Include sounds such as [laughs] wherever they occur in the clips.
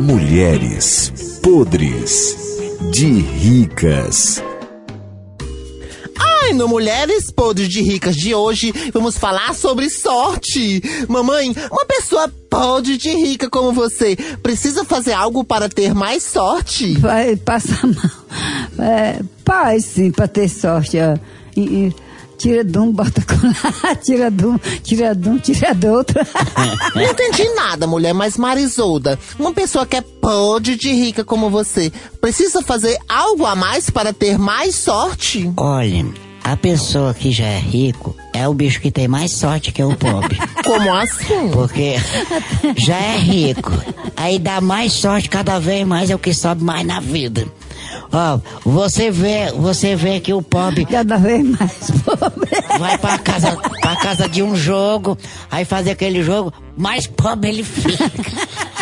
Mulheres podres de ricas. Ai, no Mulheres Podres de Ricas de hoje, vamos falar sobre sorte. Mamãe, uma pessoa podre de rica como você precisa fazer algo para ter mais sorte? Vai passar mal. É, faz sim, para ter sorte. Ó. E, e, tira de um, bota com lá, [laughs] tira de um, tira de um, tira do outro. [laughs] Não entendi nada, mulher, mas Marisolda, uma pessoa que é podre de rica como você, precisa fazer algo a mais para ter mais sorte? Olha, a pessoa que já é rico é o bicho que tem mais sorte que o pobre. [laughs] Como assim? Porque já é rico. Aí dá mais sorte cada vez mais é o que sobe mais na vida. Ó, você vê, você vê que o pobre [laughs] Cada vez mais pobre. vai pra casa, pra casa de um jogo, aí fazer aquele jogo, mais pobre ele fica. [laughs]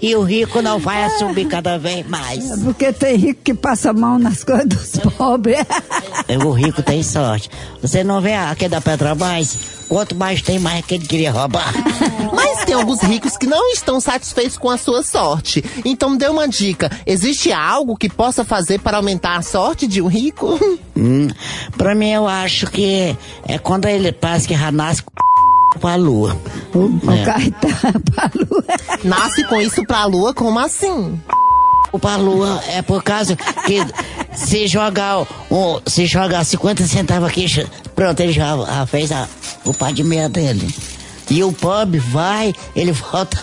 E o rico não vai subir cada vez mais. Porque tem rico que passa mão nas coisas dos pobres. O rico tem sorte. Você não vê aquele da Petrobras? Quanto mais tem, mais aquele queria roubar. [laughs] Mas tem alguns ricos que não estão satisfeitos com a sua sorte. Então dê uma dica. Existe algo que possa fazer para aumentar a sorte de um rico? [laughs] Hum, pra mim, eu acho que é quando ele parece que nasce com a lua. O, o É. carro tá [laughs] pra lua. Nasce com isso pra lua, como assim? O pra lua é por causa que se jogar um, se jogar 50 centavos aqui, pronto, ele já fez a, o pá de meia dele. E o pobre vai, ele volta,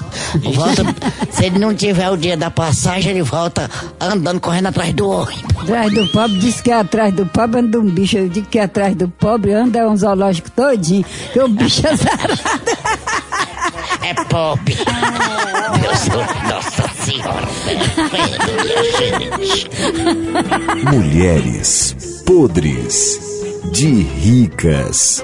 volta. [laughs] se ele não tiver o dia da passagem, ele volta andando, correndo atrás do ônibus. Atrás do pobre, diz que é atrás do pobre anda um bicho. Eu digo que é atrás do pobre anda um zoológico todinho. Que o bicho é zarado. É pobre. Deus, nossa senhora. Mulheres podres de ricas.